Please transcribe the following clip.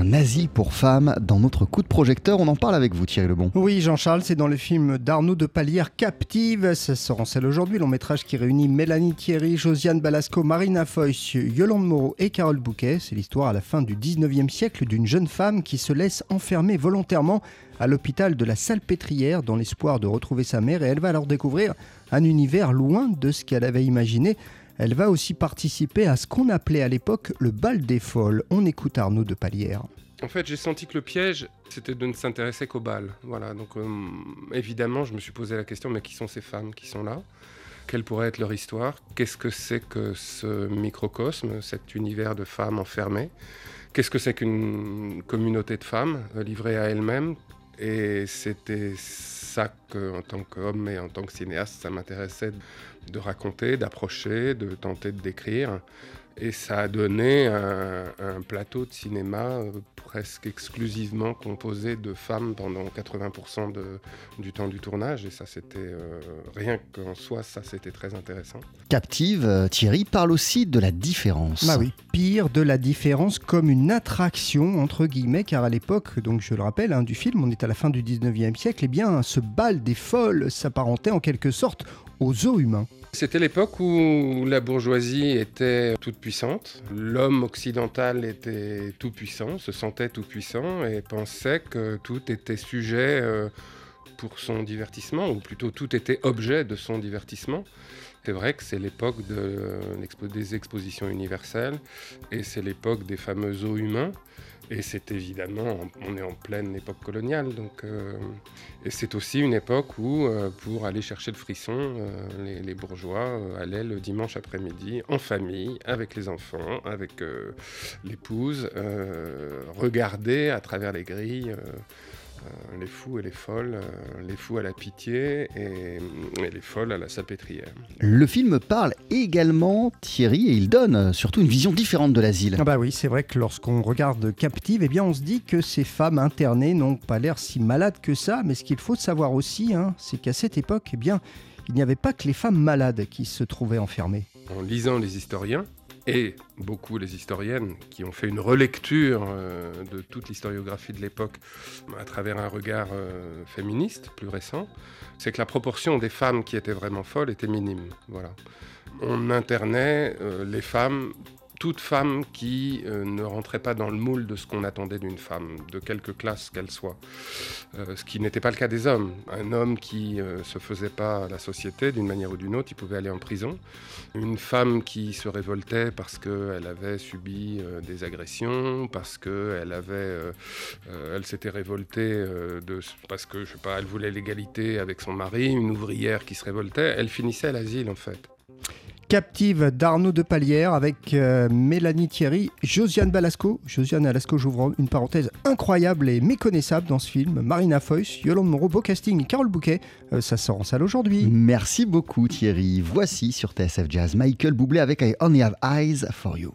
un asile pour femmes dans notre coup de projecteur. On en parle avec vous, Thierry Lebon. Oui, Jean-Charles, c'est dans le film d'Arnaud de Palière, Captive. Ça sort en aujourd'hui, long métrage qui réunit Mélanie Thierry, Josiane Balasco, Marina Foyce, Yolande Moreau et Carole Bouquet. C'est l'histoire à la fin du 19e siècle d'une jeune femme qui se laisse enfermer volontairement à l'hôpital de la Salpêtrière dans l'espoir de retrouver sa mère et elle va alors découvrir un univers loin de ce qu'elle avait imaginé. Elle va aussi participer à ce qu'on appelait à l'époque le bal des folles. On écoute Arnaud de Palière. En fait, j'ai senti que le piège, c'était de ne s'intéresser qu'au bal. Voilà, donc euh, évidemment, je me suis posé la question, mais qui sont ces femmes qui sont là? Quelle pourrait être leur histoire? Qu'est-ce que c'est que ce microcosme, cet univers de femmes enfermées? Qu'est-ce que c'est qu'une communauté de femmes euh, livrées à elles-mêmes? Et c'était ça que, en tant qu'homme et en tant que cinéaste, ça m'intéressait de raconter, d'approcher, de tenter de décrire. Et ça a donné un, plateau de cinéma euh, presque exclusivement composé de femmes pendant 80% de, du temps du tournage. Et ça, c'était euh, rien qu'en soi, ça, c'était très intéressant. Captive, euh, Thierry parle aussi de la différence. Bah oui, pire de la différence comme une attraction, entre guillemets, car à l'époque, donc je le rappelle, hein, du film, on est à la fin du 19e siècle, et eh bien, ce bal des folles s'apparentait en quelque sorte aux os humains. C'était l'époque où la bourgeoisie était toute puissante, l'homme occidental était tout puissant, se sentait tout puissant et pensait que tout était sujet euh, pour son divertissement, ou plutôt tout était objet de son divertissement. C'est vrai que c'est l'époque des expositions universelles et c'est l'époque des fameux eaux humains. Et c'est évidemment, on est en pleine époque coloniale, donc, euh, et c'est aussi une époque où, euh, pour aller chercher le frisson, euh, les, bourgeois allaient le dimanche après-midi en famille, avec les enfants, avec l'épouse, regarder à travers les grilles les fous et les folles, euh, les fous à la pitié et, les folles à la salpêtrière. Le film parle également, Thierry, et il donne euh, surtout une vision différente de l'asile. Ah bah oui, c'est vrai que lorsqu'on regarde Captive, eh bien on se dit que ces femmes internées n'ont pas l'air si malades que ça, mais ce qu'il faut savoir aussi, hein, c'est qu'à cette époque, eh bien, il n'y avait pas que les femmes malades qui se trouvaient enfermées. En lisant les historiens, et beaucoup les historiennes qui ont fait une relecture euh, de toute l'historiographie de l'époque à travers un regard euh, féministe plus récent, c'est que la proportion des femmes qui étaient vraiment folles était minime. Voilà. On internait euh, les femmes toute femme qui euh, ne rentrait pas dans le moule de ce qu'on attendait d'une femme, de quelque classe qu'elle soit. Euh, ce qui n'était pas le cas des hommes. Un homme qui euh, se faisait pas à la société d'une manière ou d'une autre, il pouvait aller en prison. Une femme qui se révoltait parce qu'elle avait subi des agressions, parce qu'elle avait, elle s'était révoltée de, parce que je sais pas, elle voulait l'égalité avec son mari. Une ouvrière qui se révoltait, elle finissait à l'asile en fait. Captive d'Arnaud de Palière avec euh, Mélanie Thierry, Josiane Balasco. Josiane Balasco, j'ouvre une parenthèse incroyable et méconnaissable dans ce film. Marina Foyce, Yolande Moreau, beau casting, Carole Bouquet. Euh, ça sort en salle aujourd'hui. Merci beaucoup Thierry. Voici sur TSF Jazz Michael Boublé avec I Only Have Eyes for You.